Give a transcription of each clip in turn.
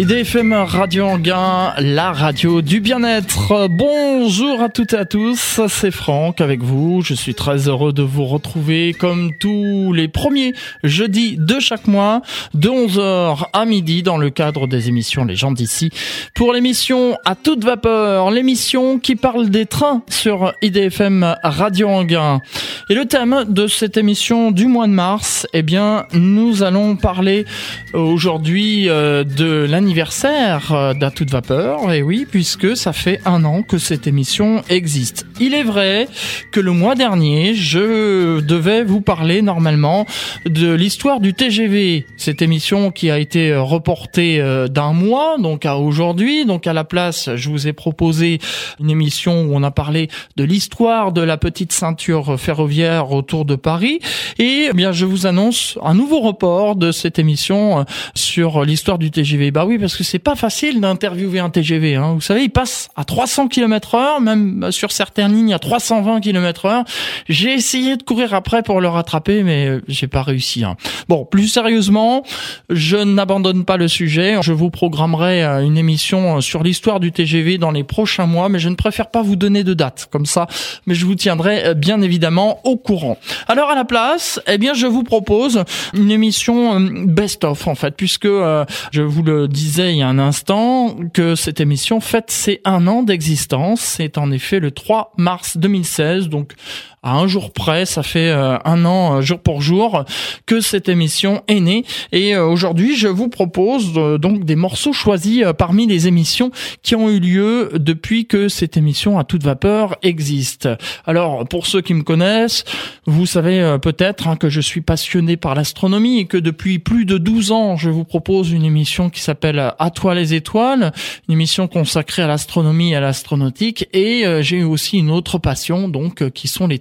IDFM Radio Anguin, la radio du bien-être. Bonjour à toutes et à tous, c'est Franck avec vous. Je suis très heureux de vous retrouver comme tous les premiers jeudis de chaque mois, de 11h à midi dans le cadre des émissions Les gens d'ici. Pour l'émission à toute vapeur, l'émission qui parle des trains sur IDFM Radio Anguin. Et le thème de cette émission du mois de mars, eh bien, nous allons parler aujourd'hui euh, de l'année anniversaire euh, d'À vapeur, et oui, puisque ça fait un an que cette émission existe. Il est vrai que le mois dernier, je devais vous parler normalement de l'histoire du TGV, cette émission qui a été reportée euh, d'un mois, donc à aujourd'hui. Donc à la place, je vous ai proposé une émission où on a parlé de l'histoire de la petite ceinture ferroviaire autour de Paris. Et eh bien, je vous annonce un nouveau report de cette émission euh, sur l'histoire du TGV. Bah oui, parce que c'est pas facile d'interviewer un TGV. Hein. Vous savez, il passe à 300 km heure, même sur certaines lignes à 320 km heure. J'ai essayé de courir après pour le rattraper, mais euh, j'ai pas réussi. Hein. Bon, plus sérieusement, je n'abandonne pas le sujet. Je vous programmerai euh, une émission euh, sur l'histoire du TGV dans les prochains mois, mais je ne préfère pas vous donner de date comme ça. Mais je vous tiendrai bien évidemment au courant. Alors à la place, eh bien, je vous propose une émission best-of en fait, puisque je vous le disais disais il y a un instant que cette émission fête ses un an d'existence. C'est en effet le 3 mars 2016, donc à un jour près, ça fait euh, un an euh, jour pour jour que cette émission est née. Et euh, aujourd'hui, je vous propose donc des morceaux choisis parmi les émissions qui ont eu lieu depuis que cette émission à toute vapeur existe. Alors, pour ceux qui me connaissent, vous savez peut-être hein, que je suis passionné par l'astronomie et que depuis plus de 12 ans, je vous propose une émission qui s'appelle À toi les étoiles, une émission consacrée à l'astronomie et à l'astronautique. Et j'ai aussi une autre passion, donc, qui sont les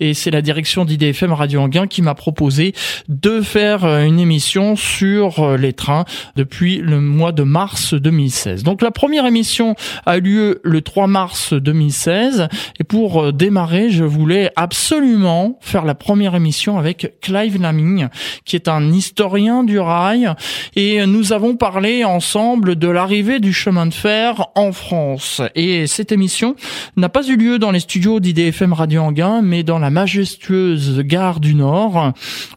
et c'est la direction d'IDFM Radio Anguin qui m'a proposé de faire euh, une émission sur euh, les trains depuis le mois de mars 2016. Donc la première émission a eu lieu le 3 mars 2016 et pour euh, démarrer, je voulais absolument faire la première émission avec Clive Laming qui est un historien du rail et nous avons parlé ensemble de l'arrivée du chemin de fer en France. Et cette émission n'a pas eu lieu dans les studios d'IDFM Radio Anguin mais dans la majestueuse gare du Nord.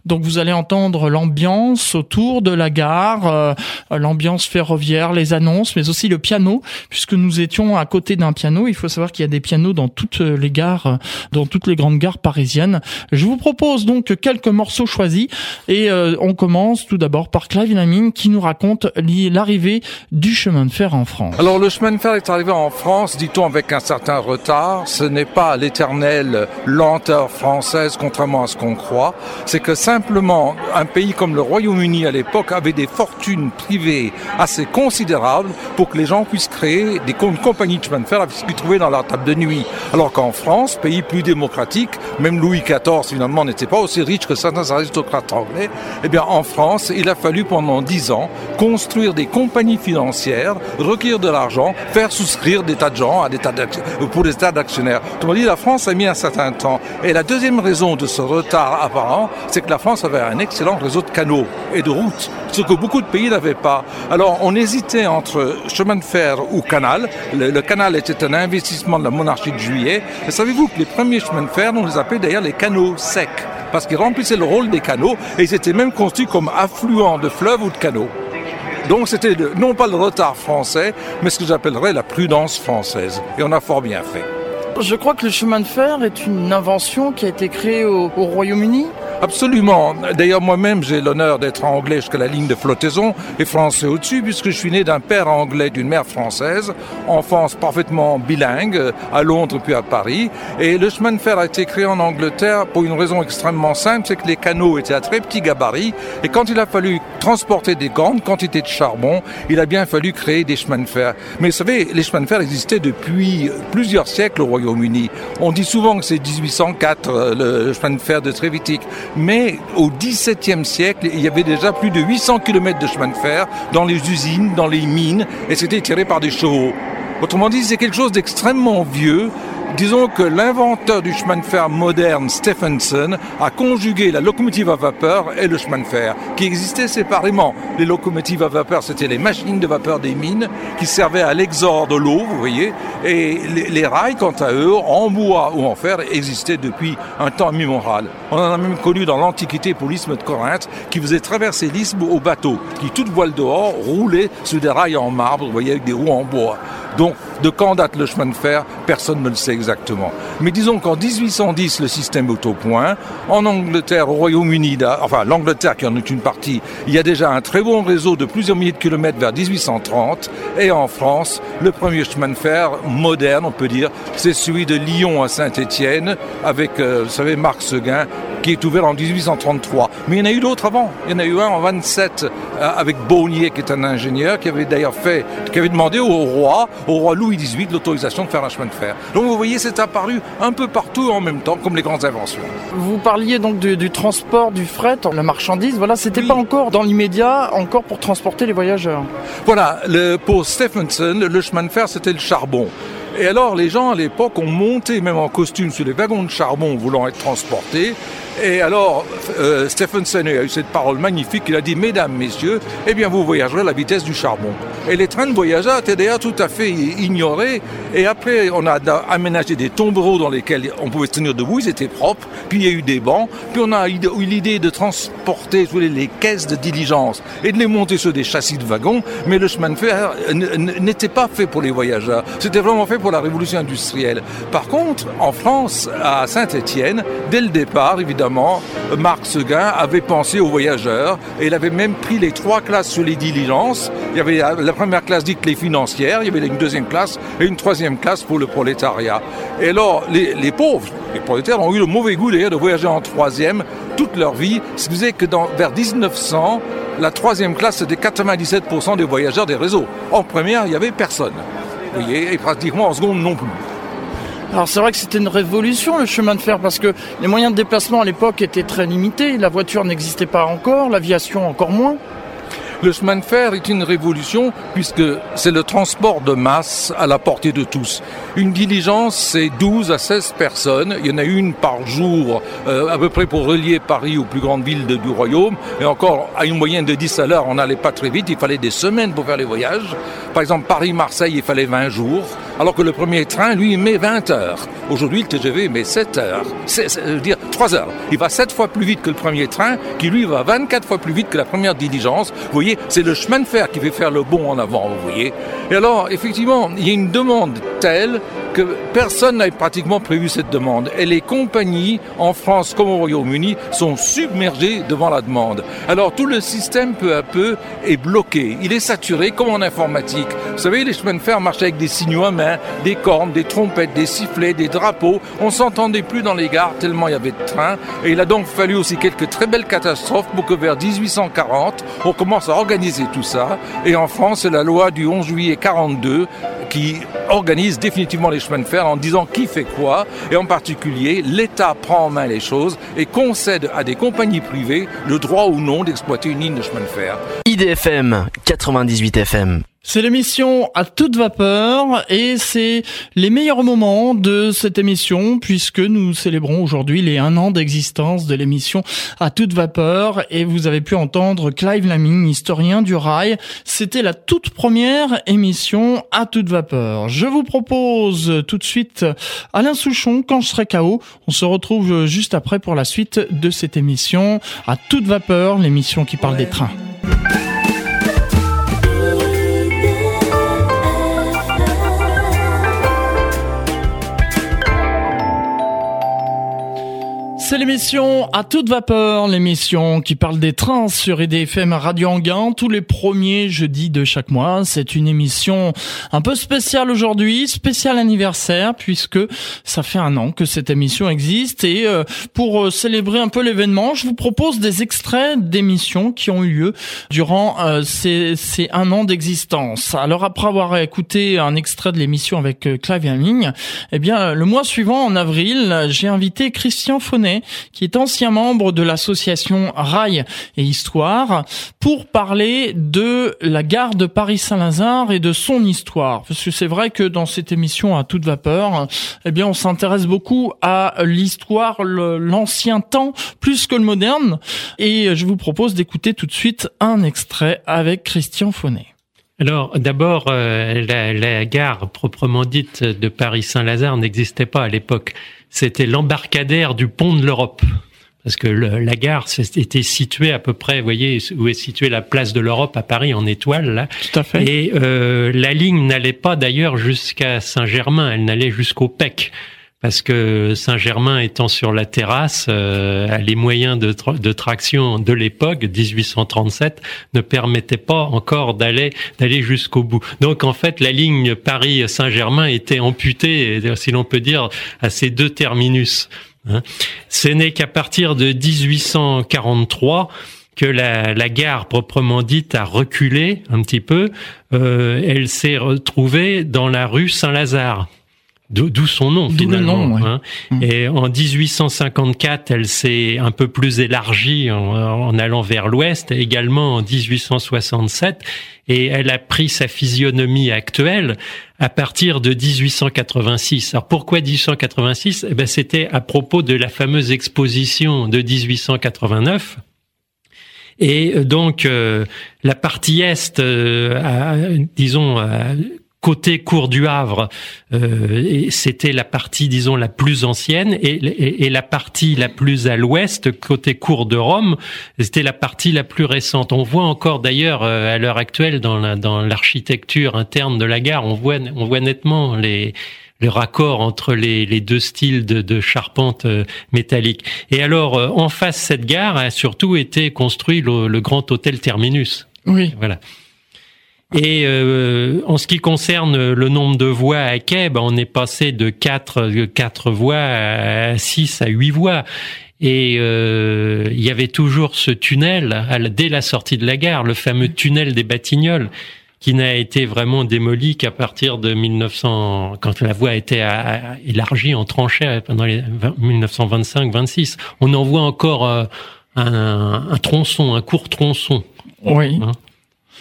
Donc vous allez entendre l'ambiance autour de la gare, euh, l'ambiance ferroviaire, les annonces, mais aussi le piano, puisque nous étions à côté d'un piano. Il faut savoir qu'il y a des pianos dans toutes les gares, dans toutes les grandes gares parisiennes. Je vous propose donc quelques morceaux choisis et euh, on commence tout d'abord par Clive Lamine qui nous raconte l'arrivée du chemin de fer en France. Alors le chemin de fer est arrivé en France, dit-on avec un certain retard. Ce n'est pas l'éternel lenteur française, contrairement à ce qu'on croit, c'est que simplement un pays comme le Royaume-Uni à l'époque avait des fortunes privées assez considérables pour que les gens puissent créer des compagnies de chemin de fer à se trouver dans leur table de nuit. Alors qu'en France, pays plus démocratique, même Louis XIV finalement n'était pas aussi riche que certains aristocrates anglais, eh bien en France, il a fallu pendant dix ans construire des compagnies financières, recueillir de l'argent, faire souscrire des tas de gens à des tas pour des tas d'actionnaires. Autrement dit, la France a mis un certain Et la deuxième raison de ce retard apparent, c'est que la France avait un excellent réseau de canaux et de routes, ce que beaucoup de pays n'avaient pas. Alors on hésitait entre chemin de fer ou canal. Le, canal était un investissement de la monarchie de Juillet. Et savez-vous que les premiers chemins de fer, on les appelait d'ailleurs les canaux secs, parce qu'ils remplissaient le rôle des canaux et ils étaient même construits comme affluents de fleuves ou de canaux. Donc c'était non pas le retard français, mais ce que j'appellerais la prudence française. Et on a fort bien fait. Je crois que le chemin de fer est une invention qui a été créée au, Royaume-Uni. Absolument. D'ailleurs, moi-même, j'ai l'honneur d'être anglais jusqu'à la ligne de flottaison et français au-dessus, puisque je suis né d'un père anglais, d'une mère française, enfance parfaitement bilingue, à Londres puis à Paris. Et le chemin de fer a été créé en Angleterre pour une raison extrêmement simple, c'est que les canaux étaient à très petit gabarit, et quand il a fallu transporter des grandes quantités de charbon, il a bien fallu créer des chemins de fer. Mais vous savez, les chemins de fer existaient depuis plusieurs siècles au Royaume-Uni. On dit souvent que c'est 1804, euh, le chemin de fer de Trévitique mais au XVIIe siècle, il y avait déjà plus de 800 km de chemin de fer dans les usines, dans les mines, et c'était tiré par des chevaux. Autrement dit, c'est quelque chose d'extrêmement vieux disons que l'inventeur du chemin de fer moderne, Stephenson, a conjugué la locomotive à vapeur et le chemin de fer, qui existaient séparément. Les locomotives à vapeur, c'était les machines de vapeur des mines qui servaient à l'exor de l'eau, vous voyez, et les, rails, quant à eux, en bois ou en fer, existaient depuis un temps immémorial. On en a même connu dans l'Antiquité pour l'isthme de Corinthe, qui faisait traverser l'isthme au bateau, qui, toute voile dehors, roulait sur des rails en marbre, vous voyez, avec des roues en bois. Donc, de quand date le chemin de fer Personne ne le sait exactement. Mais disons qu'en 1810, le système est au point. En Angleterre, au Royaume-Uni, enfin l'Angleterre qui en est une partie, il y a déjà un très bon réseau de plusieurs milliers de kilomètres vers 1830. Et en France, le premier chemin de fer moderne, on peut dire, c'est celui de Lyon à Saint-Étienne, avec, euh, vous savez, Marc Seguin, qui est ouvert en 1833. Mais il y en a eu d'autres avant. Il y en a eu un en 27 euh, avec Bonnier, qui est un ingénieur, qui avait d'ailleurs fait, qui avait demandé au roi, au roi Louis XVIII, l'autorisation de faire un chemin de fer. Donc vous voyez, c'est apparu un peu partout en même temps, comme les grandes inventions. Vous parliez donc du, transport, du fret, la marchandise. Voilà, c'était pas encore dans l'immédiat, encore pour transporter les voyageurs. Voilà, le, pour Stephenson, le chemin de fer, c'était le charbon. Et alors, les gens à l'époque ont monté, même en costume, sur les wagons de charbon voulant être transportés. Et alors, euh, Stephenson a eu cette parole magnifique, il a dit, Mesdames, Messieurs, eh bien vous voyagerez à la vitesse du charbon. Et les trains de voyageurs étaient d'ailleurs tout à fait ignorés. Et après, on a aménagé des tombereaux dans lesquels on pouvait se tenir debout, ils étaient propres, puis il y a eu des bancs, puis on a eu l'idée de transporter les caisses de diligence et de les monter sur des châssis de wagons, mais le chemin de fer n'était pas fait pour les voyageurs, c'était vraiment fait pour la révolution industrielle. Par contre, en France, à Saint-Étienne, dès le départ, évidemment, Marc Seguin avait pensé aux voyageurs et il avait même pris les trois classes sur les diligences. Il y avait la première classe dite les financières, il y avait une deuxième classe et une troisième classe pour le prolétariat. Et alors, les, pauvres, les prolétaires ont eu le mauvais goût d'ailleurs de voyager en troisième toute leur vie. Ce qui faisait que vers 1900, la troisième classe, c'était 97% des voyageurs des réseaux. En première, il n'y avait personne. Et pratiquement en seconde non plus. Alors c'est vrai que c'était une révolution le chemin de fer parce que les moyens de déplacement à l'époque étaient très limités, la voiture n'existait pas encore, l'aviation encore moins. Le chemin de fer est une révolution puisque c'est le transport de masse à la portée de tous. Une diligence, c'est 12 à 16 personnes. Il y en a une par jour, euh, à peu près pour relier Paris aux plus grandes villes du royaume. Et encore, à une moyenne de 10 à l'heure, on n'allait pas très vite. Il fallait des semaines pour faire les voyages. Par exemple, Paris-Marseille, il fallait 20 jours. Alors que le premier train, lui, met 20 heures. Aujourd'hui, le TGV met 7 heures. C'est, à dire 3 heures. Il va 7 fois plus vite que le premier train, qui lui va 24 fois plus vite que la première diligence. Vous voyez, c'est le chemin de fer qui fait faire le bond en avant, vous voyez. Et alors, effectivement, il y a une demande telle que personne n'a pratiquement prévu cette demande. Et les compagnies, en France comme au Royaume-Uni, sont submergées devant la demande. Alors tout le système, peu à peu, est bloqué. Il est saturé comme en informatique. Vous savez, les chemins de fer marchaient avec des signaux à main, des cornes, des trompettes, des sifflets, des drapeaux. On s'entendait plus dans les gares tellement il y avait de trains. Et il a donc fallu aussi quelques très belles catastrophes pour que vers 1840, on commence à organiser tout ça. Et en France, c'est la loi du 11 juillet 42 qui organise définitivement les chemins de fer en disant qui fait quoi, et en particulier, l'État prend en main les choses et concède à des compagnies privées le droit ou non d'exploiter une ligne de chemin de fer. IDFM 98 FM. C'est l'émission à toute vapeur et c'est les meilleurs moments de cette émission puisque nous célébrons aujourd'hui les un an d'existence de l'émission à toute vapeur et vous avez pu entendre Clive Laming, historien du rail. C'était la toute première émission à toute vapeur. Je vous propose tout de suite Alain Souchon quand je serai KO. On se retrouve juste après pour la suite de cette émission à toute vapeur, l'émission qui parle des trains. C'est l'émission à toute vapeur, l'émission qui parle des trains sur EDFM Radio Anguin tous les premiers jeudis de chaque mois. C'est une émission un peu spéciale aujourd'hui, spécial anniversaire puisque ça fait un an que cette émission existe et euh, pour euh, célébrer un peu l'événement, je vous propose des extraits d'émissions qui ont eu lieu durant euh, ces, ces un an d'existence. Alors après avoir écouté un extrait de l'émission avec Clive Hamming, eh bien le mois suivant en avril, j'ai invité Christian Fonnet qui est ancien membre de l'association Rail et Histoire, pour parler de la gare de Paris-Saint-Lazare et de son histoire. Parce que c'est vrai que dans cette émission à toute vapeur, eh bien, on s'intéresse beaucoup à l'histoire, l'ancien temps, plus que le moderne. Et je vous propose d'écouter tout de suite un extrait avec Christian Faunet. Alors d'abord, euh, la, la, gare proprement dite de Paris-Saint-Lazare n'existait pas à l'époque. C'était l'embarcadère du pont de l'Europe. Parce que la gare était située à peu près, vous voyez, où est située la place de l'Europe à Paris en étoile là. Tout à fait. Et euh, la ligne n'allait pas d'ailleurs jusqu'à Saint-Germain, elle n'allait jusqu'au PEC parce que Saint-Germain étant sur la terrasse, euh, les moyens de, traction de l'époque, 1837, ne permettaient pas encore d'aller jusqu'au bout. Donc en fait, la ligne Paris-Saint-Germain était amputée, si l'on peut dire, à ces deux terminus. Hein. Ce n'est qu'à partir de 1843 que la, la, gare proprement dite a reculé un petit peu. Euh, elle s'est retrouvée dans la rue Saint-Lazare. D'où son nom finalement. hein. Mmh. Et en 1854, elle s'est un peu plus élargie en, en allant vers l'ouest. Également en 1867, et elle a pris sa physionomie actuelle à partir de 1886. Alors pourquoi 1886 eh ben c'était à propos de la fameuse exposition de 1889. Et donc euh, la partie est, euh, a, disons, a côté cour du Havre, euh, c'était la partie, disons, la plus ancienne, et, et, la partie la plus à l'ouest, côté cour de Rome, c'était la partie la plus récente. On voit encore d'ailleurs euh, à l'heure actuelle dans la, dans l'architecture interne de la gare, on voit on voit nettement les le raccord entre les, les deux styles de, de charpente euh, métallique. Et alors, euh, en face cette gare a surtout été construit le, le grand hôtel Terminus. Oui. Voilà. Et euh, en ce qui concerne le nombre de voies à quai, ben on est passé de 4, quatre voies à 6 à 8 voies. Et euh, il y avait toujours ce tunnel à dès la sortie de la gare, le fameux tunnel des Batignolles, qui n'a été vraiment démoli qu'à partir de 1900, quand la voie a été élargie en tranchée pendant les 1925-26. On en voit encore euh, un, un, tronçon, un court tronçon. Oui. Hein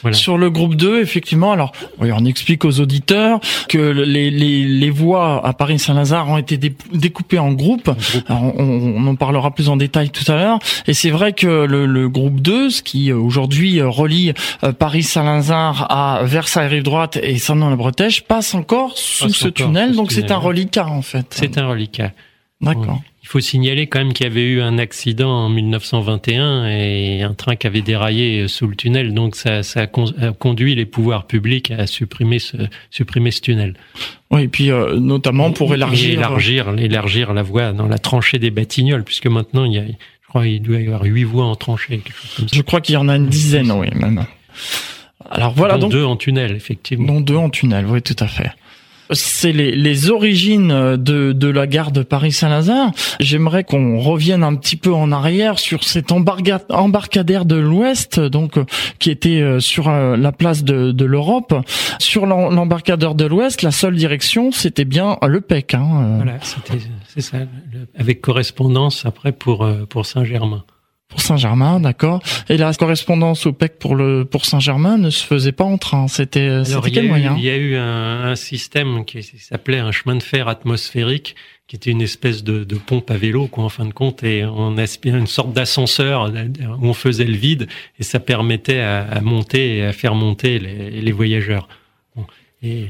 voilà. Sur le groupe 2, effectivement, alors oui, on explique aux auditeurs que les, les, les voies à Paris-Saint-Lazare ont été découpées en groupes. Alors, on, on, en parlera plus en détail tout à l'heure. Et c'est vrai que le, le, groupe 2, ce qui euh, aujourd'hui euh, relie euh, Paris-Saint-Lazare à Versailles-Rive droite et Saint-Denis-la-Bretèche, passe encore sous passe ce encore tunnel. Donc c'est un reliquat en fait. C'est un reliquat. D'accord. Il faut signaler quand même qu'il y avait eu un accident en 1921 et un train qui avait déraillé sous le tunnel. Donc ça, ça a conduit les pouvoirs publics à supprimer ce, supprimer ce tunnel. Oui, et puis euh, notamment pour élargir... Et élargir, élargir la voie dans la tranchée des Batignolles, puisque maintenant il y a, je crois, il doit y avoir huit voies en tranchée. Quelque chose comme ça. Je crois qu'il y en a une dizaine, oui, même. Alors voilà dont donc deux en tunnel, effectivement. Dont deux en tunnel, oui, tout à fait c'est les, les, origines de, de la gare de Paris-Saint-Lazare. J'aimerais qu'on revienne un petit peu en arrière sur cet embarcadère de l'Ouest, donc qui était euh, sur euh, la place de, de l'Europe. Sur l'embarcadère de l'Ouest, la seule direction, c'était bien le PEC. Hein. Euh. Voilà, c'est ça, avec correspondance après pour pour Saint-Germain pour Saint-Germain, d'accord. Et la correspondance au PEC pour le pour Saint-Germain ne se faisait pas en train. C'était c'était quel moyen Il y a eu un, un système qui s'appelait un chemin de fer atmosphérique, qui était une espèce de, de, pompe à vélo, quoi, en fin de compte, et on aspirait une sorte d'ascenseur où on faisait le vide, et ça permettait à, à monter et à faire monter les, les voyageurs. Bon. Et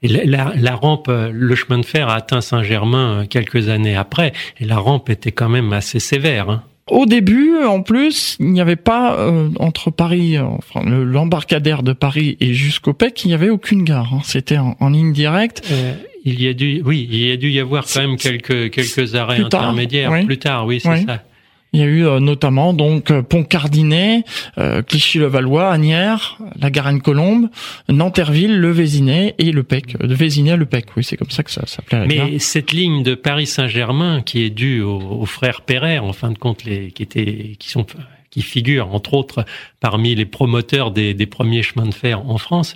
et la, la, rampe, le chemin de fer a atteint Saint-Germain quelques années après, et la rampe était quand même assez sévère. Hein. Au début, en plus, il n'y avait pas euh, entre Paris, enfin l'embarcadère de Paris et jusqu'au PEC, il n'y avait aucune gare. Hein. C'était en, en, ligne directe. Euh, il y a dû, oui, il y a dû y avoir quand même quelques quelques arrêts plus intermédiaires oui. plus tard. Oui, c'est oui. ça. Il y a eu euh, notamment donc euh, Pont-Cardinet, euh, Clichy-le-Valois, Agnières, la Garenne-Colombe, Nanterville, le Vésinet et le PEC. De Vésinet à le PEC, oui, c'est comme ça que ça s'appelait. Mais cette ligne de Paris-Saint-Germain qui est due aux, aux, frères Perret, en fin de compte, les, qui étaient, qui sont, qui figurent entre autres parmi les promoteurs des, des premiers chemins de fer en France,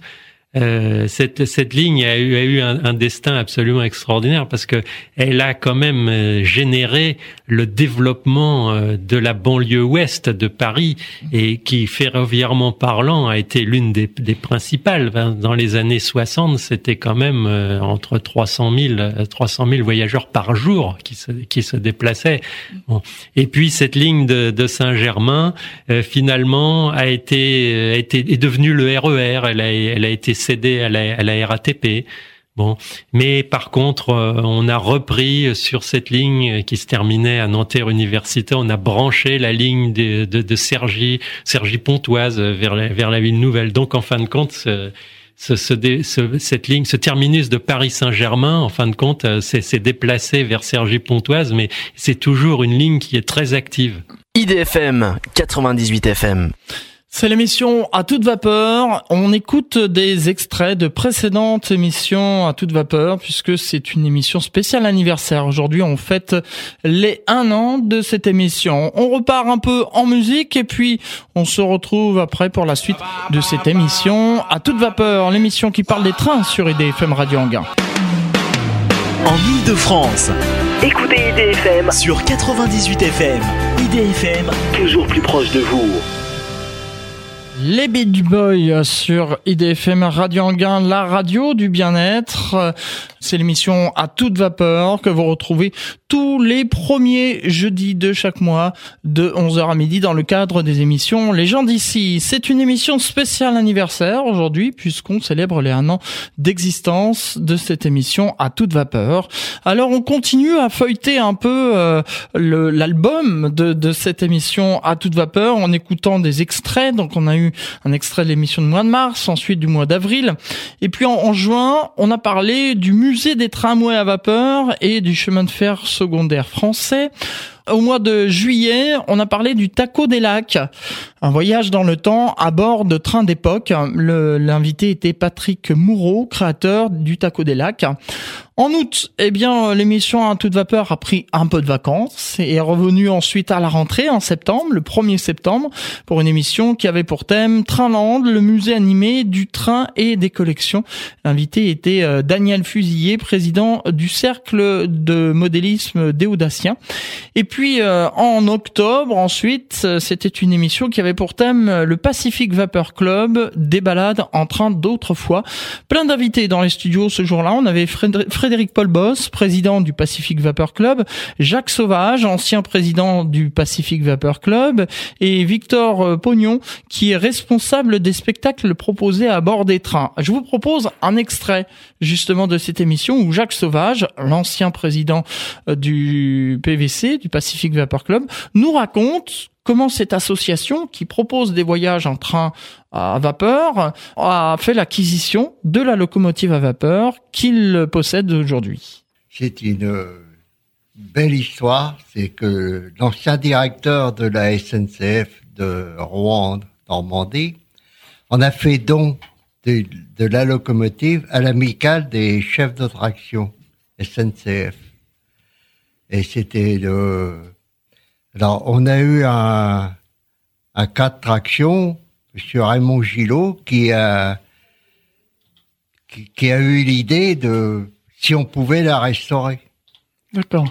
euh, cette, cette ligne a eu, a eu un, un, destin absolument extraordinaire parce que elle a quand même euh, généré le développement euh, de la banlieue ouest de Paris et qui, ferroviairement parlant, a été l'une des, des, principales. Dans les années 60, c'était quand même entre 300 000, 300 000 voyageurs par jour qui se, qui se déplaçaient. Bon. Et puis cette ligne de, de Saint-Germain, finalement, a été, a été est devenue le RER. E elle a, elle a été cédé à la, RATP. Bon, mais par contre, euh, on a repris sur cette ligne qui se terminait à Nanterre Université, on a branché la ligne de, de, de Sergi, Sergi Pontoise vers la, la ville nouvelle. Donc, en fin de compte, ce, ce, ce, cette ligne, ce terminus de Paris Saint-Germain, en fin de compte, euh, c'est déplacé vers Sergi Pontoise, mais c'est toujours une ligne qui est très active. IDFM 98 FM. C'est l'émission à toute vapeur. On écoute des extraits de précédentes émissions à toute vapeur puisque c'est une émission spéciale anniversaire. Aujourd'hui, on fête les un an de cette émission. On repart un peu en musique et puis on se retrouve après pour la suite de cette émission à toute vapeur, l'émission qui parle des trains sur IDFM Radio Anguin. En Ile-de-France, écoutez IDFM sur 98 FM. IDFM, toujours plus proche de vous. Les Beach Boys sur IDFM Radio Anguin, la radio du bien-être. C'est l'émission à toute vapeur que vous retrouvez tous les premiers jeudis de chaque mois de 11h à midi dans le cadre des émissions Les gens d'ici. C'est une émission spéciale anniversaire aujourd'hui puisqu'on célèbre les un an d'existence de cette émission à toute vapeur. Alors on continue à feuilleter un peu euh, l'album de, de cette émission à toute vapeur en écoutant des extraits. Donc on a eu un extrait de l'émission du mois de mars, ensuite du mois d'avril. Et puis en, juin, on a parlé du musée des tramways à vapeur et du chemin de fer secondaire français. Au mois de juillet, on a parlé du Taco des Lacs, un voyage dans le temps à bord de trains d'époque. L'invité était Patrick Moureau, créateur du Taco des Lacs. En août, eh bien, l'émission à toute vapeur a pris un peu de vacances et est revenue ensuite à la rentrée en septembre, le 1er septembre, pour une émission qui avait pour thème Trainland, le musée animé du train et des collections. L'invité était euh, Daniel Fusillé, président du cercle de modélisme des Audaciens. Et puis, euh, en octobre, ensuite, euh, c'était une émission qui avait pour thème le Pacific Vapor Club, des balades en train d'autrefois. Plein d'invités dans les studios ce jour-là. On avait Frédéric Paul Boss, président du Pacific Vapor Club, Jacques Sauvage, ancien président du Pacific Vapor Club, et Victor euh, Pognon, qui est responsable des spectacles proposés à bord des trains. Je vous propose un extrait justement de cette émission où Jacques Sauvage, l'ancien président euh, du PVC, du Pacific Vapor Club, nous raconte comment cette association qui propose des voyages en train à vapeur a fait l'acquisition de la locomotive à vapeur qu'il possède aujourd'hui. C'est une belle histoire, c'est que l'ancien directeur de la SNCF de Rouen, Normandie, en a fait don de, de la locomotive à l'amicale des chefs de traction SNCF. Et c'était le alors, on a eu un, un cas de traction, M. Raymond Gillot, qui a, qui, a eu l'idée de si on pouvait la restaurer.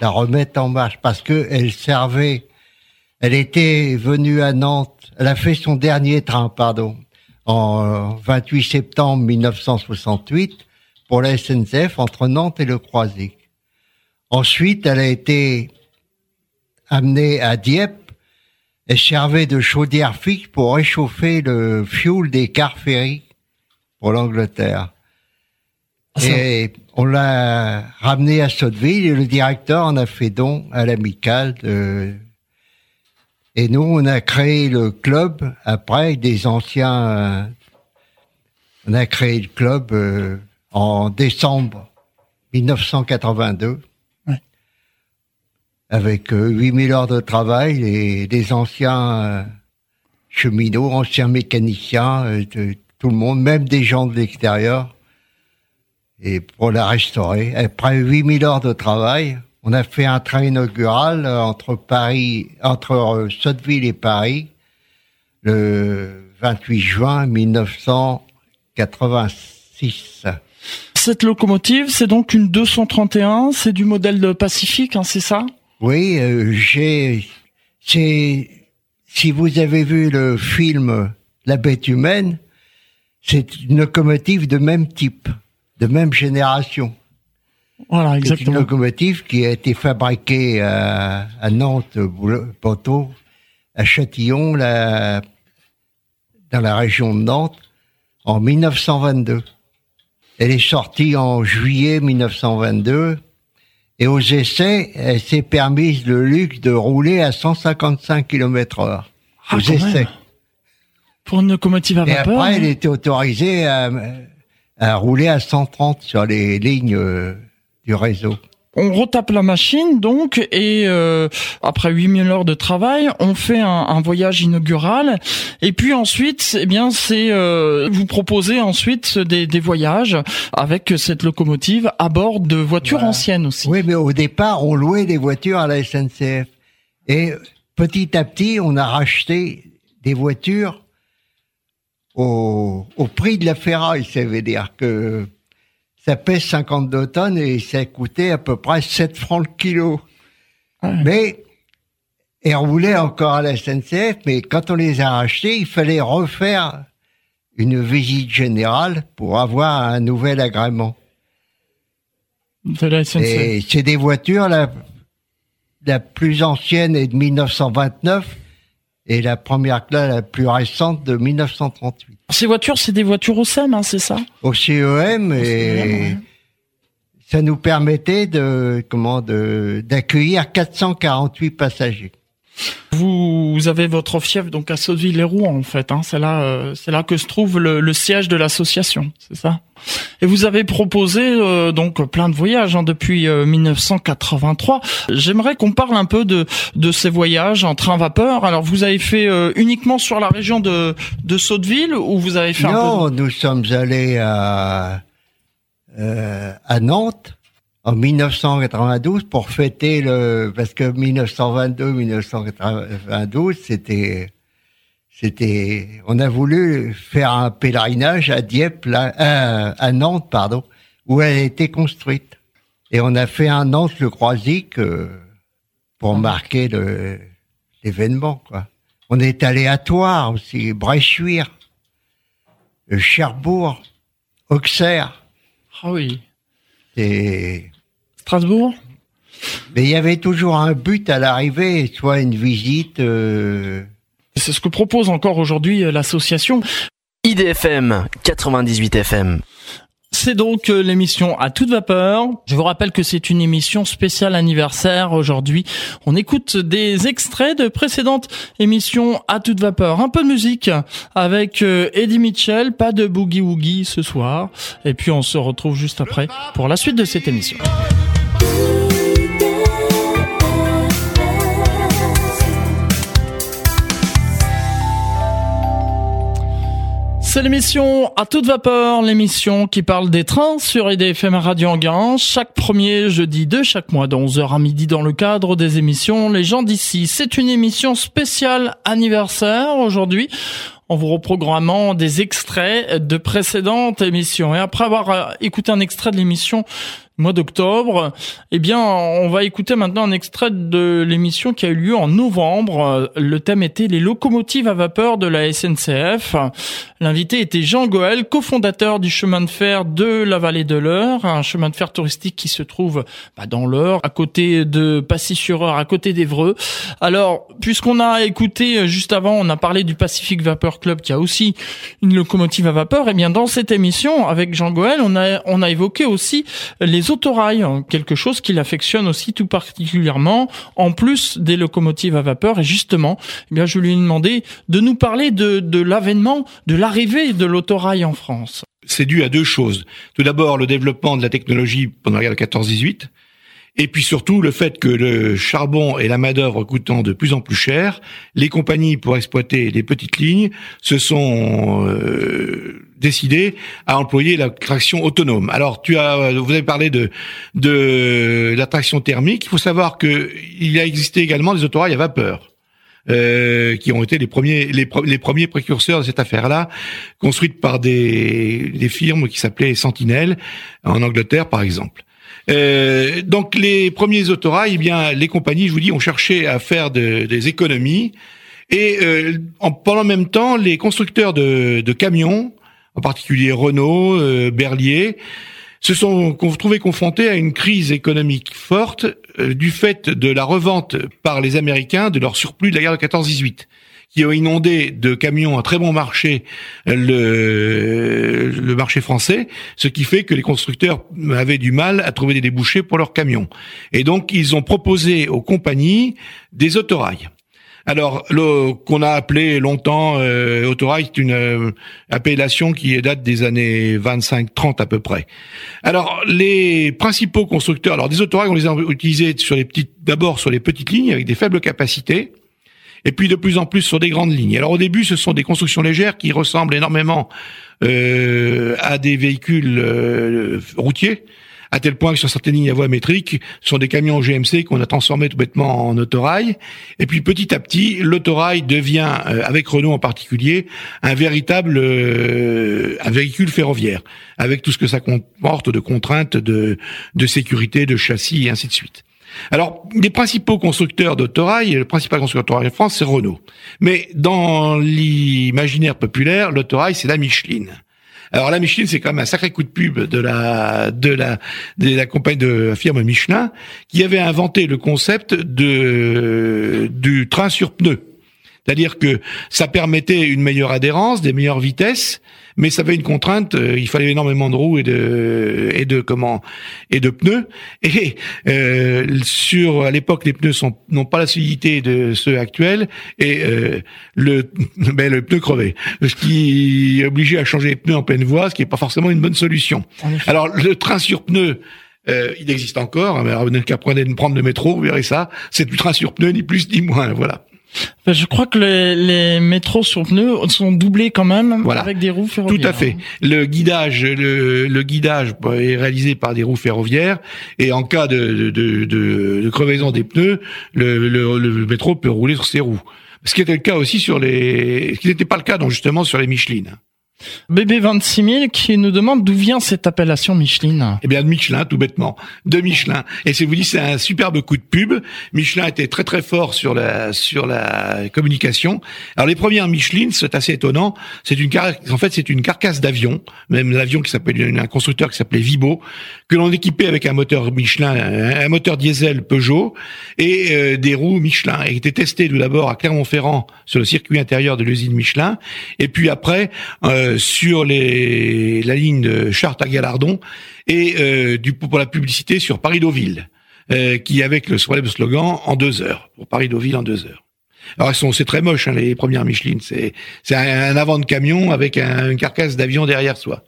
La remettre en marche, parce que elle servait, elle était venue à Nantes, elle a fait son dernier train, pardon, en 28 septembre 1968 pour la SNCF entre Nantes et le Croisic. Ensuite, elle a été amené à Dieppe et servait de chaudière fixe pour réchauffer le fioul des cars ferry pour l'Angleterre. Ah, et on l'a ramené à Sotteville et le directeur en a fait don à l'amicale de... Et nous, on a créé le club après des anciens. On a créé le club euh, en décembre 1982 avec 8000 euh, heures de travail et des anciens euh, cheminots, anciens mécaniciens, euh, tout le monde, même des gens de l'extérieur, et pour la restaurer. Après 8000 heures de travail, on a fait un train inaugural entre Paris, entre Sotteville et Paris, le 28 juin 1986. 6. Cette locomotive, c'est donc une 231, c'est du modèle de Pacifique, hein, c'est ça? Oui, euh, j'ai, si vous avez vu le film La bête humaine, c'est une locomotive de même type, de même génération. Voilà, exactement. C'est une locomotive qui a été fabriquée à, Nantes, Poteau, à Châtillon, dans la région de Nantes, en 1922. Elle est sortie en juillet 1922 et aux essais, elle s'est permise le luxe de rouler à 155 km heure. Ah, aux essais. Pour une locomotive à vapeur. Et après, elle était autorisée à, à, rouler à 130 sur les lignes euh, du réseau. On retape la machine donc et euh, après 8000 heures de travail, on fait un, un, voyage inaugural et puis ensuite, eh bien c'est euh, vous proposez ensuite des, des, voyages avec cette locomotive à bord de voitures anciennes aussi. Oui, mais au départ, on louait des voitures à la SNCF et petit à petit, on a racheté des voitures au, au prix de la ferraille. Ça veut dire que ça pèse 52 tonnes et ça coûtait à peu près 7 francs le kilo. Mais, et on voulait encore à la SNCF, mais quand on les a achetés, il fallait refaire une visite générale pour avoir un nouvel agrément. De la SNCF. Et c'est des voitures, la, la plus ancienne est de 1929 et la première classe la plus récente de 1938. Ces voitures, c'est des voitures au CEM, hein, c'est ça Au CEM, et ça nous permettait de comment de d'accueillir 448 passagers. Vous avez votre fief donc à Sotteville-les-Rouen en fait. Hein. C'est là, euh, c'est là que se trouve le, siège de l'association, c'est ça? Et vous avez proposé euh, donc plein de voyages hein, depuis 1983. Euh, J'aimerais qu'on parle un peu de de ces voyages en train vapeur. Alors vous avez fait uniquement sur la région de de Sotteville ou vous avez fait non, un peu... nous sommes allés à à Nantes en 1992 pour fêter le parce que 1922 1992 c'était c'était on a voulu faire un pèlerinage à Dieppe là, euh, à Nantes pardon où elle a été construite. Et on a fait un Nantes le Croisic euh, pour marquer le l'événement quoi. On est allé à Toire aussi Bréchuire Cherbourg Auxerre. Ah oui et Strasbourg? Mais il y avait toujours un but à l'arrivée, soit une visite. Euh, C'est ce que propose encore aujourd'hui euh, l'association. IDFM 98 FM. C'est donc euh, l'émission à toute vapeur. Je vous rappelle que c'est une émission spéciale anniversaire aujourd'hui. On écoute des extraits de précédentes émissions à toute vapeur. Un peu de musique avec Eddie Mitchell, pas de boogie woogie ce soir. Et puis on se retrouve juste après pour la suite de cette émission. C'est l'émission à toute vapeur, l'émission qui parle des trains sur IDFM Radio Anguin, chaque premier jeudi de chaque mois de 11h à midi dans le cadre des émissions Les gens d'ici. C'est une émission spéciale anniversaire aujourd'hui en vous reprogrammant des extraits de précédentes émissions. Et après avoir euh, écouté un extrait de l'émission mois d'octobre, eh bien, on va écouter maintenant un extrait de l'émission qui a eu lieu en novembre. Le thème était les locomotives à vapeur de la SNCF. L'invité était Jean Goël, cofondateur du chemin de fer de la vallée de l'Eure, un chemin de fer touristique qui se trouve bah, dans l'Eure, à côté de Passy-sur-Eure, à côté d'Evreux. Alors, puisqu'on a écouté juste avant, on a parlé du Pacific Vapor Club qui a aussi une locomotive à vapeur, eh bien dans cette émission, avec Jean Goël, on a, on a évoqué aussi les autorails, hein, quelque chose qu'il affectionne aussi tout particulièrement, en plus des locomotives à vapeur. Et justement, eh je lui ai demandé de nous parler de, de l'avènement, de l'arrivée de l'autorail en France. C'est dû à deux choses. Tout d'abord, le développement de la technologie pendant la guerre de 14-18, et puis surtout le fait que le charbon et la main-d'œuvre coûtant de plus en plus cher, les compagnies pour exploiter les petites lignes se sont euh, décidées à employer la traction autonome. Alors tu as, vous avez parlé de de la traction thermique. Il faut savoir que il a existé également des autorails à vapeur. euh, qui ont été les premiers les, premiers précurseurs de cette affaire-là, construite par des, des firmes qui s'appelaient Sentinel en Angleterre par exemple. Euh, donc les premiers autorails, eh bien les compagnies, je vous dis, ont cherché à faire des économies. Et euh, en, pendant le même temps, les constructeurs de, camions, en particulier Renault, euh, Berlier, se sont trouvés confrontés à une crise économique forte du fait de la revente par les Américains de leur surplus de la guerre de 14-18 qui ont inondé de camions à très bon marché le, le marché français, ce qui fait que les constructeurs avaient du mal à trouver des débouchés pour leurs camions. Et donc, ils ont proposé aux compagnies des autorails. Alors, qu'on a appelé longtemps euh, autorail, c'est une euh, appellation qui date des années 25-30 à peu près. Alors, les principaux constructeurs, alors des autorails, on les a utilisés d'abord sur les petites lignes avec des faibles capacités, et puis de plus en plus sur des grandes lignes. Alors au début, ce sont des constructions légères qui ressemblent énormément euh, à des véhicules euh, routiers à tel point que sur certaines lignes à voie métrique, ce sont des camions GMC qu'on a transformés tout bêtement en autorail. Et puis petit à petit, l'autorail devient, euh, avec Renault en particulier, un véritable euh, un véhicule ferroviaire, avec tout ce que ça comporte de contraintes de, de sécurité, de châssis et ainsi de suite. Alors, les principaux constructeurs d'autorail, le principal constructeur d'autorail en France, c'est Renault. Mais dans l'imaginaire populaire, l'autorail, c'est la Micheline. Alors la Michelin, c'est quand même un sacré coup de pub de la de la de la compagnie de la firme Michelin qui avait inventé le concept de du train sur pneu. C'est-à-dire que ça permettait une meilleure adhérence, des meilleures vitesses, mais ça avait une contrainte. Euh, il fallait énormément de roues et de et de comment et de pneus. Et euh, sur à l'époque, les pneus sont n'ont pas la solidité de ceux actuels et euh, le ben, le pneu crevé, ce qui obligé à changer les pneus en pleine voie, ce qui est pas forcément une bonne solution. Alors le train sur pneus. Euh, il existe encore, hein, mais alors, qu'à prendre le métro, vous verrez ça. C'est du train sur pneus, ni plus ni moins, voilà. Ben, je crois que les, les, métros sur pneus sont doublés quand même voilà. avec des roues ferroviaires. Tout à fait. Le guidage, le, le, guidage est réalisé par des roues ferroviaires et en cas de, de, de, de crevaison des pneus, le, le, le, métro peut rouler sur ses roues. Ce qui était le cas aussi sur les, ce qui n'était pas le cas donc justement sur les Michelines. BB26000 qui nous demande d'où vient cette appellation Michelin. Eh bien de Michelin tout bêtement, de Michelin. Et si vous dites c'est un superbe coup de pub, Michelin était très très fort sur la sur la communication. Alors les premières Michelin, c'est assez étonnant, c'est une car... en fait c'est une carcasse d'avion, même l'avion qui s'appelait un constructeur qui s'appelait Vibo que l'on équipait avec un moteur Michelin, un moteur diesel Peugeot et euh, des roues Michelin et était testé tout d'abord à Clermont-Ferrand sur le circuit intérieur de l'usine Michelin et puis après euh, sur la ligne de Chartres à Galardon et euh, pour la publicité sur Paris-Deauville, euh, qui avec le slogan en deux heures, pour Paris-Deauville en deux heures. Alors c'est très moche hein, les premières Michelin, c'est un, avant de camion avec un, une carcasse d'avion derrière soi.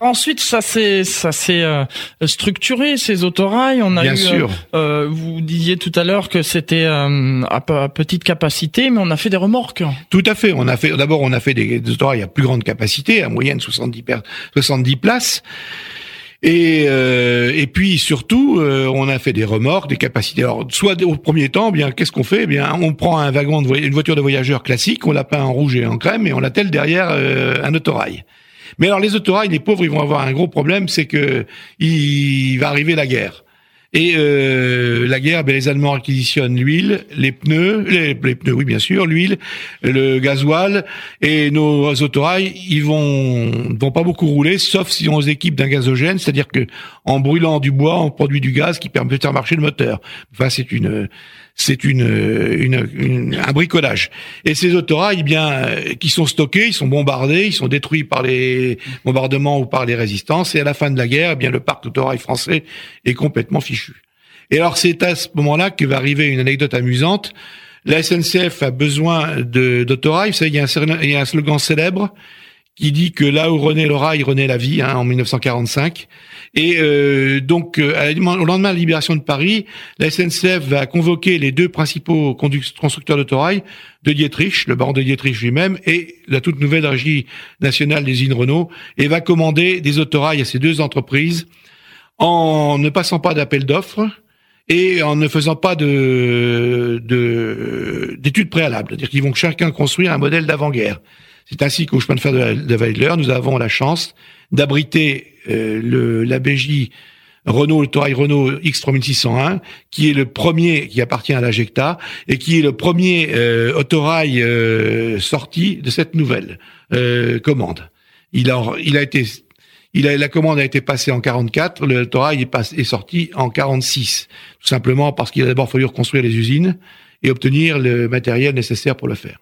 Ensuite, ça s'est ça s'est euh, structuré ces autorails. On a Bien sûr. Euh, euh, vous disiez tout à l'heure que c'était euh, à, petite capacité, mais on a fait des remorques. Tout à fait. On a fait d'abord on a fait des, autorails à plus grande capacité, à moyenne 70 70 places. Et, euh, et puis surtout, on a fait des remorques, des capacités. Alors, soit au premier temps, eh bien qu'est-ce qu'on fait? Eh Bien, on prend un wagon, de une voiture de voyageur classique, on l'a peint en rouge et en crème, et on l'attelle derrière un autorail. Mais alors les autorails, les pauvres, ils vont avoir un gros problème, c'est que il va arriver la guerre. Et euh, la guerre, ben, les Allemands réquisitionnent l'huile, les pneus, les, pneus, oui bien sûr, l'huile, le gasoil, et nos autorails, ils vont vont pas beaucoup rouler, sauf si on équipe d'un gazogène, c'est-à-dire que en brûlant du bois, on produit du gaz qui permet de faire marcher le moteur. Enfin, c'est une c'est une, une, un bricolage. Et ces autorails, eh bien, euh, qui sont stockés, ils sont bombardés, ils sont détruits par les bombardements ou par les résistances. Et à la fin de la guerre, eh bien, le parc d'autorail français est complètement fichu. Et alors, c'est à ce moment-là que va arriver une anecdote amusante. La SNCF a besoin d'autorail. Vous savez, il y, a un, il y a un slogan célèbre qui dit que là où renaît le rail, la vie, hein, en 1945. Et euh, donc, euh, au lendemain de la libération de Paris, la SNCF va convoquer les deux principaux constructeurs d'autorail, de Dietrich, le baron de Dietrich lui-même, et la toute nouvelle régie nationale des usines Renault, et va commander des autorails à ces deux entreprises en ne passant pas d'appel d'offres et en ne faisant pas de d'études préalables, c'est-à-dire qu'ils vont chacun construire un modèle d'avant-guerre. C'est ainsi qu'au chemin de fer de, Weidler, nous avons la chance d'abriter euh, le la BJ Renault, le Torail Renault X3601, qui est le premier qui appartient à la Jecta et qui est le premier euh, autorail euh, sorti de cette nouvelle euh, commande. Il a, il a été, il a, la commande a été passée en 44, le autorail est, est sorti en 46, tout simplement parce qu'il a d'abord fallu reconstruire les usines et obtenir le matériel nécessaire pour le faire.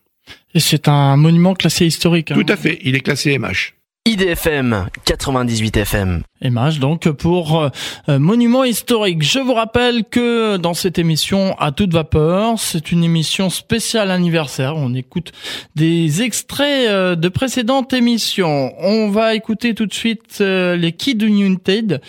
Et c'est un monument classé historique. Hein. Tout à fait, il est classé MH. IDFM 98 FM. Image donc pour euh, euh, monument historique. Je vous rappelle que dans cette émission à toute vapeur, c'est une émission spéciale anniversaire. On écoute des extraits euh, de précédentes émissions. On va écouter tout de suite les Kids United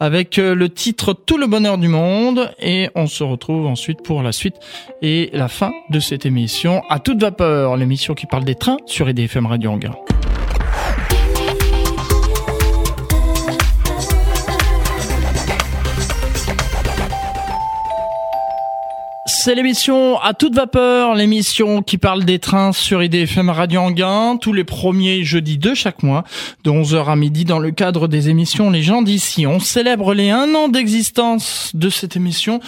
avec le titre Tout le bonheur du monde et on se retrouve ensuite pour la suite et la fin de cette émission à toute vapeur, l'émission qui parle des trains sur IDFM Radio Anguin. C'est l'émission à toute vapeur, l'émission qui parle des trains sur IDFM Radio Anguin, tous les premiers jeudis de chaque mois, de 11h à midi dans le cadre des émissions Les gens d'ici. On célèbre les un an d'existence de cette émission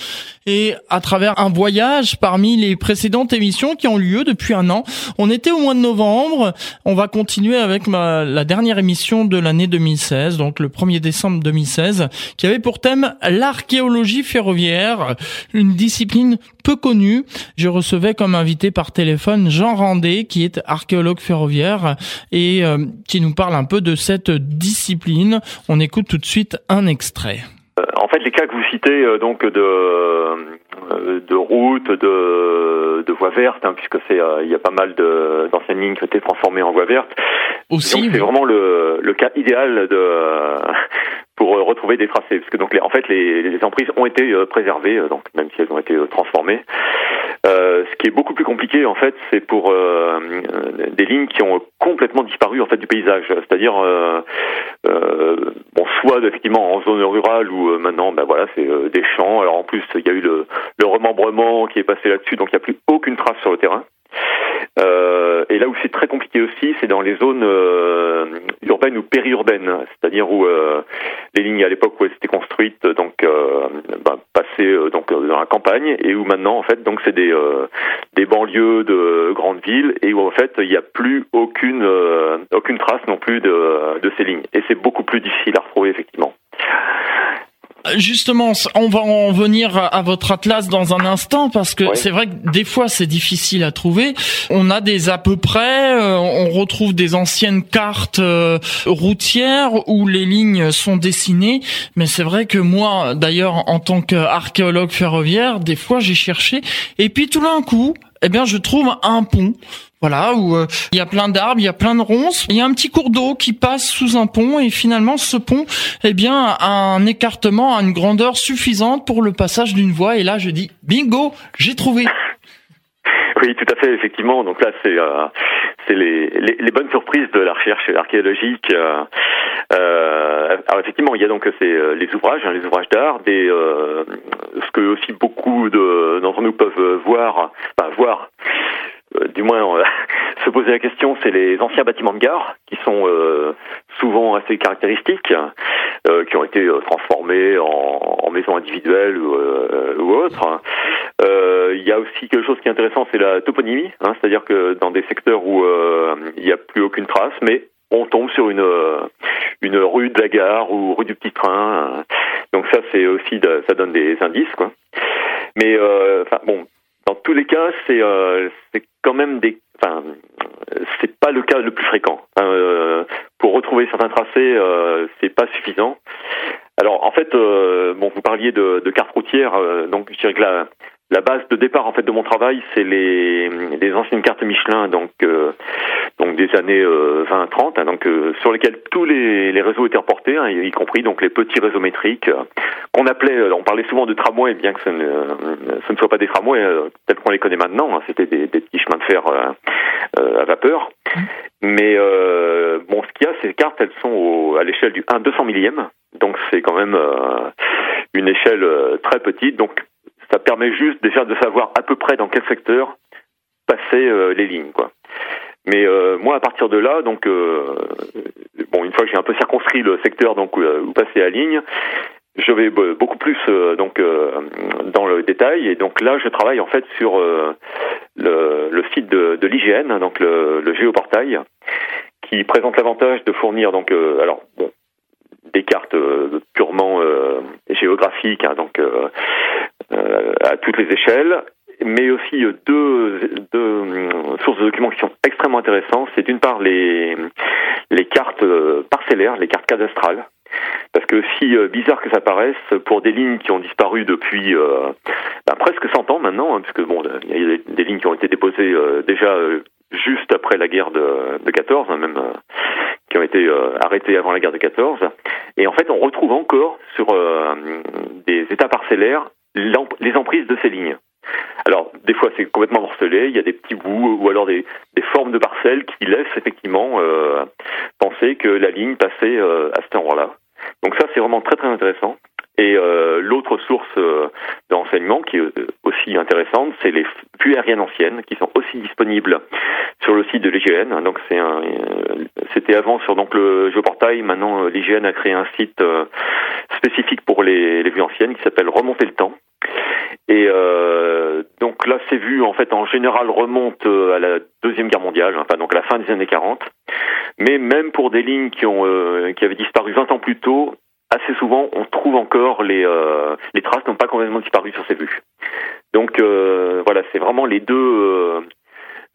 et à travers un voyage parmi les précédentes émissions qui ont lieu depuis un an. On était au mois de novembre, on va continuer avec la dernière émission de l'année 2016, donc le 1er décembre 2016, qui avait pour thème l'archéologie ferroviaire, une discipline peu connu. Je recevais comme invité par téléphone Jean Randé, qui est archéologue ferroviaire et euh, qui nous parle un peu de cette discipline. On écoute tout de suite un extrait. Euh, en fait, les cas que vous citez, euh, donc de de routes, de, de voies vertes, hein, puisque c'est il y a pas mal d'anciennes lignes qui ont été transformées en voies vertes. Aussi, c'est vraiment le, le cas idéal de pour euh, retrouver des tracés, parce que donc les, en fait les, les emprises ont été euh, préservées, euh, donc même si elles ont été transformées. Euh, ce qui est beaucoup plus compliqué en fait, c'est pour euh, des lignes qui ont complètement disparu en fait du paysage, c'est-à-dire euh, bon soit effectivement en zone rurale où maintenant ben voilà c'est des champs. Alors en plus il y a eu le, le remembrement qui est passé là-dessus, donc il n'y a plus aucune trace sur le terrain. Euh, et là où c'est très compliqué aussi, c'est dans les zones euh, ou périurbaines, c'est-à-dire où euh, les lignes à l'époque où elles étaient construites, donc euh, ben, passaient donc dans la campagne, et où maintenant en fait donc c'est des des banlieues de grandes villes et où en fait il n'y a plus aucune aucune trace non plus de de ces lignes. Et c'est beaucoup plus difficile à retrouver effectivement. Justement, on va en venir à votre atlas dans un instant parce que c'est vrai que des fois c'est difficile à trouver. On a des à peu près, euh, on retrouve des anciennes cartes euh, routières où les lignes sont dessinées, mais c'est vrai que moi, d'ailleurs, en tant qu'archéologue ferroviaire, des fois j'ai cherché. Et puis tout d'un coup, eh bien, je trouve un pont voilà, où euh, il y a plein d'arbres, il y a plein de ronces, il y a un petit cours d'eau qui passe sous un pont et finalement ce pont, eh bien, a un écartement à une grandeur suffisante pour le passage d'une voie. Et là, je dis, bingo, j'ai trouvé. Oui, tout à fait, effectivement. Donc là, c'est euh, c'est les, les, bonnes surprises de la recherche archéologique. Euh, alors effectivement, il y a donc c'est les ouvrages, hein, les ouvrages d'art, des ce que aussi beaucoup d'entre nous peuvent voir, voir du moins euh, se poser la question, c'est les anciens bâtiments de gare qui sont euh, souvent assez caractéristiques, qui ont été transformés en, en maisons individuelles ou, ou autres. Il y a aussi quelque chose qui est intéressant, c'est la toponymie, hein, c'est-à-dire que dans des secteurs où il n'y a plus aucune trace, mais on tombe sur une une rue de la gare ou rue du petit train. Donc ça, c'est aussi ça donne des indices, quoi. Mais enfin bon, dans tous les cas, c'est euh, quand même des. Enfin, c'est pas le cas le plus fréquent. Euh, pour retrouver certains tracés, euh, c'est pas suffisant. Alors en fait, euh, bon, vous parliez de, de cartes routières, euh, donc je dirais que la, la base de départ en fait de mon travail, c'est les, les anciennes cartes Michelin, donc euh, donc des années 20-30, euh, hein, donc euh, sur lesquelles tous les, les réseaux étaient reportés, hein, y compris donc les petits réseaux métriques qu'on appelait, on parlait souvent de tramways, bien que ce ne, ce ne soit pas des tramways tels qu'on les connaît maintenant, hein, c'était des, des, petits chemins de fer à vapeur. Mais bon, ce qu'il y a, ces cartes, elles sont à l'échelle du 1 200 millième, donc c'est quand même une échelle très petite, donc ça permet juste déjà de savoir à peu près dans quel secteur passer les lignes, quoi. Mais moi, à partir de là, donc bon, une fois que j'ai un peu circonscrit le secteur donc où, passer la ligne, je vais beaucoup plus donc dans le détail et donc là je travaille en fait sur le, site de, l'IGN, donc le, géoportail, qui présente l'avantage de fournir donc euh, alors bon, des cartes euh, purement euh, géographiques, hein, donc à toutes les échelles, mais aussi deux, deux sources de documents qui sont extrêmement intéressantes. C'est d'une part les, les cartes parcellaires, les cartes cadastrales, parce que si euh, bizarre que ça paraisse, pour des lignes qui ont disparu depuis euh, bah, presque 100 ans maintenant, hein, puisque bon, il y a des, lignes qui ont été déposées euh, déjà juste après la guerre de, de 14, hein, même qui ont été arrêtées avant la guerre de 14. Et en fait, on retrouve encore sur des états parcellaires les emprises de ces lignes. Alors, des fois, c'est complètement morcelé, il y a des petits bouts ou alors des, des formes de parcelles qui laissent effectivement penser que la ligne passait à cet endroit-là. Donc ça, c'est vraiment très très intéressant. Et euh, l'autre source euh, de renseignement qui est euh, aussi intéressante, c'est les vues aériennes anciennes qui sont aussi disponibles sur le site de l'IGN. Donc c'est un, c'était avant sur donc le géoportail. Maintenant, l'IGN a créé un site spécifique pour les, les vues anciennes qui s'appelle Remonter le temps. Et donc là, ces vues en fait en général remontent à la deuxième guerre mondiale, enfin donc à la fin des années 40. Mais même pour des lignes qui ont qui avaient disparu 20 ans plus tôt, assez souvent, on trouve encore les, euh, les traces n'ont pas complètement disparu sur ces vues. Donc euh, voilà, c'est vraiment les deux, euh,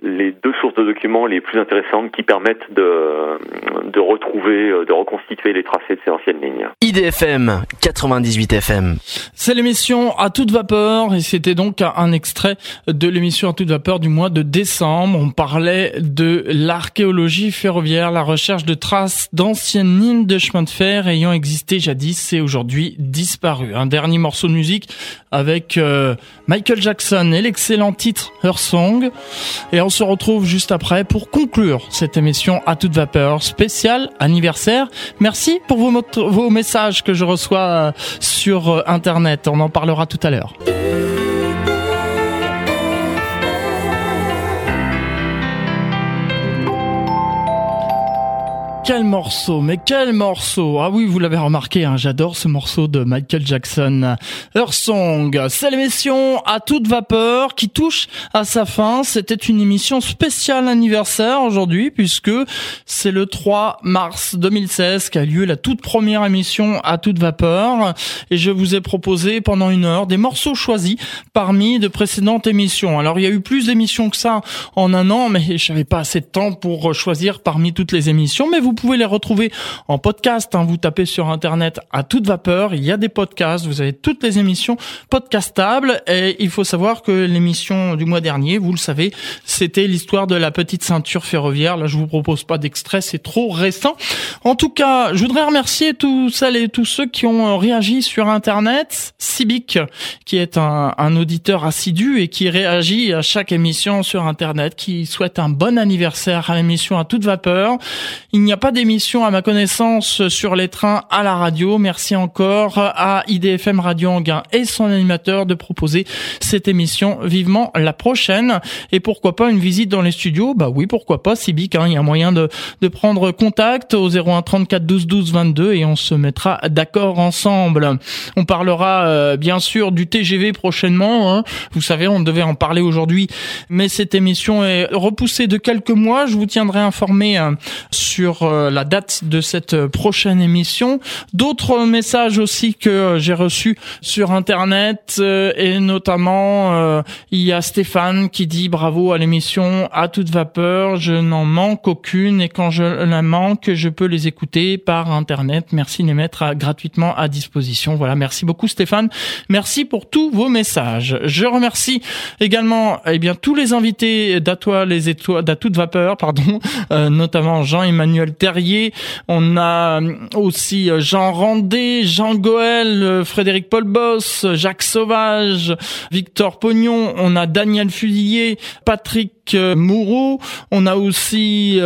les deux sources de documents les plus intéressantes qui permettent de, de retrouver, euh, de reconstituer les tracés de ces anciennes lignes. IDFM 98 FM. C'est l'émission à toute vapeur et c'était donc un extrait de l'émission à toute vapeur du mois de décembre. On parlait de l'archéologie ferroviaire, la recherche de traces d'anciennes lignes de chemin de fer ayant existé jadis et aujourd'hui disparu. Un dernier morceau de musique avec euh, Michael Jackson et l'excellent titre Her Song. Et on se retrouve juste après pour conclure cette émission à toute vapeur spéciale anniversaire. Merci pour vos, vos messages que je reçois euh, sur euh, Internet. On en parlera tout à l'heure. Quel morceau, mais quel morceau Ah oui, vous l'avez remarqué, hein, j'adore ce morceau de Michael Jackson. Her Song, c'est l'émission à toute vapeur qui touche à sa fin. C'était une émission spéciale anniversaire aujourd'hui puisque c'est le 3 mars 2016 qu'a lieu la toute première émission à toute vapeur et je vous ai proposé pendant une heure des morceaux choisis parmi de précédentes émissions. Alors il y a eu plus d'émissions que ça en un an, mais j'avais pas assez de temps pour choisir parmi toutes les émissions, mais vous pouvez les retrouver en podcast. Hein. Vous tapez sur Internet à toute vapeur. Il y a des podcasts. Vous avez toutes les émissions podcastables. Et il faut savoir que l'émission du mois dernier, vous le savez, c'était l'histoire de la petite ceinture ferroviaire. Là, je vous propose pas d'extrait. C'est trop récent. En tout cas, je voudrais remercier tous celles et tous ceux qui ont réagi sur Internet. Sibic, qui est un, un auditeur assidu et qui réagit à chaque émission sur Internet, qui souhaite un bon anniversaire à l'émission à toute vapeur. Il n'y a pas d'émission à ma connaissance sur les trains à la radio. Merci encore à IDFM Radio Anguin et son animateur de proposer cette émission vivement la prochaine. Et pourquoi pas une visite dans les studios? Bah oui, pourquoi pas, Sibic, hein, il y a moyen de, de prendre contact au 01 34 12 12 22 et on se mettra d'accord ensemble. On parlera euh, bien sûr du TGV prochainement. Hein. Vous savez, on devait en parler aujourd'hui, mais cette émission est repoussée de quelques mois. Je vous tiendrai informé hein, sur euh, euh, la date de cette euh, prochaine émission. D'autres messages aussi que euh, j'ai reçus sur internet et notamment il y a Stéphane qui dit bravo à l'émission à toute vapeur, je n'en manque aucune et quand je la manque, je peux les écouter par internet. Merci de les mettre gratuitement à disposition. Voilà, merci beaucoup Stéphane. Merci pour tous vos messages. Je remercie également eh bien tous les invités d'Atoile les étoiles d'À toute vapeur, pardon, notamment Jean-Emmanuel on a euh, aussi euh, Jean Randé, Jean Goël, euh, Frédéric Paul Boss, Jacques Sauvage, Victor Pognon, on a Daniel Fusillier, Patrick Patrick Moreau, on a aussi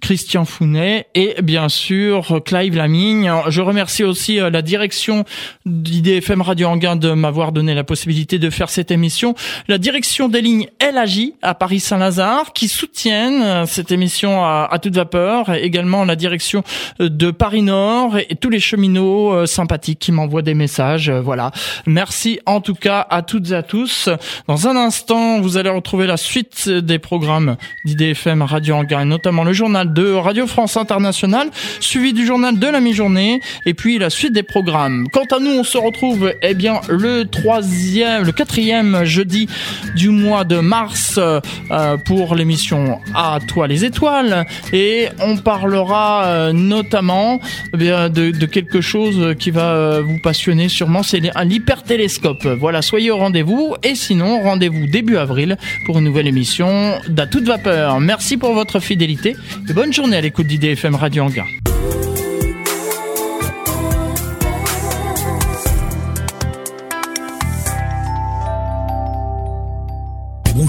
Christian Founet et bien sûr Clive Lamigne. Je remercie aussi la direction d'IDFM Radio Anguin de m'avoir donné la possibilité de faire cette émission. La direction des lignes LAJ à Paris-Saint-Lazare qui soutiennent cette émission à, toute vapeur. Également la direction de Paris Nord et, tous les cheminots sympathiques qui m'envoient des messages. Voilà. Merci en tout cas à toutes et à tous. Dans un instant, vous allez retrouver la suite des programmes d'IDFM Radio Anguin, notamment le journal de Radio France Internationale, suivi du journal de la mi-journée, et puis la suite des programmes. Quant à nous, on se retrouve, eh bien, le troisième, le quatrième jeudi du mois de mars euh, pour l'émission À toi les étoiles, et on parlera euh, notamment eh de, quelque chose qui va euh, vous passionner sûrement, c'est l'hypertélescope. Voilà, soyez au rendez-vous, et sinon, rendez-vous début avril pour une nouvelle émission d'À toute vapeur. Merci pour votre fidélité et bonne journée à l'écoute d'IDFM Radio Anguin.